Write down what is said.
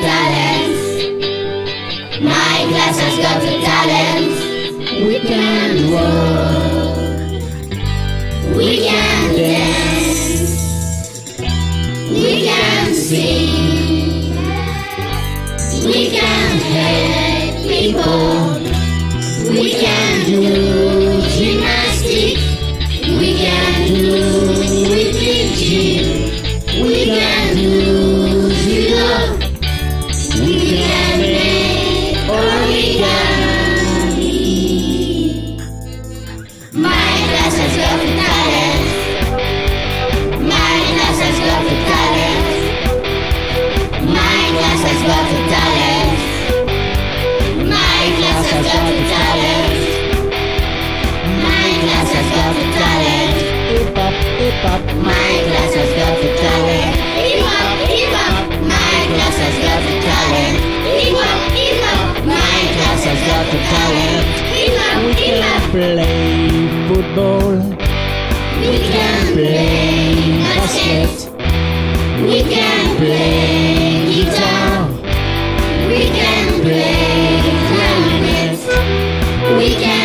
talents. My class has got the talents. We can walk. We can dance. We can sing. We can help people. We can do. Class has got talent. Hip hop, hip hop. My class has got the talent. Hip hop, hip hop. My class has got the talent. Hip hop, hip hop. My class has got the talent. Hip hop, We can play football, We can play basket. We can play guitar. We can play clarinet. We can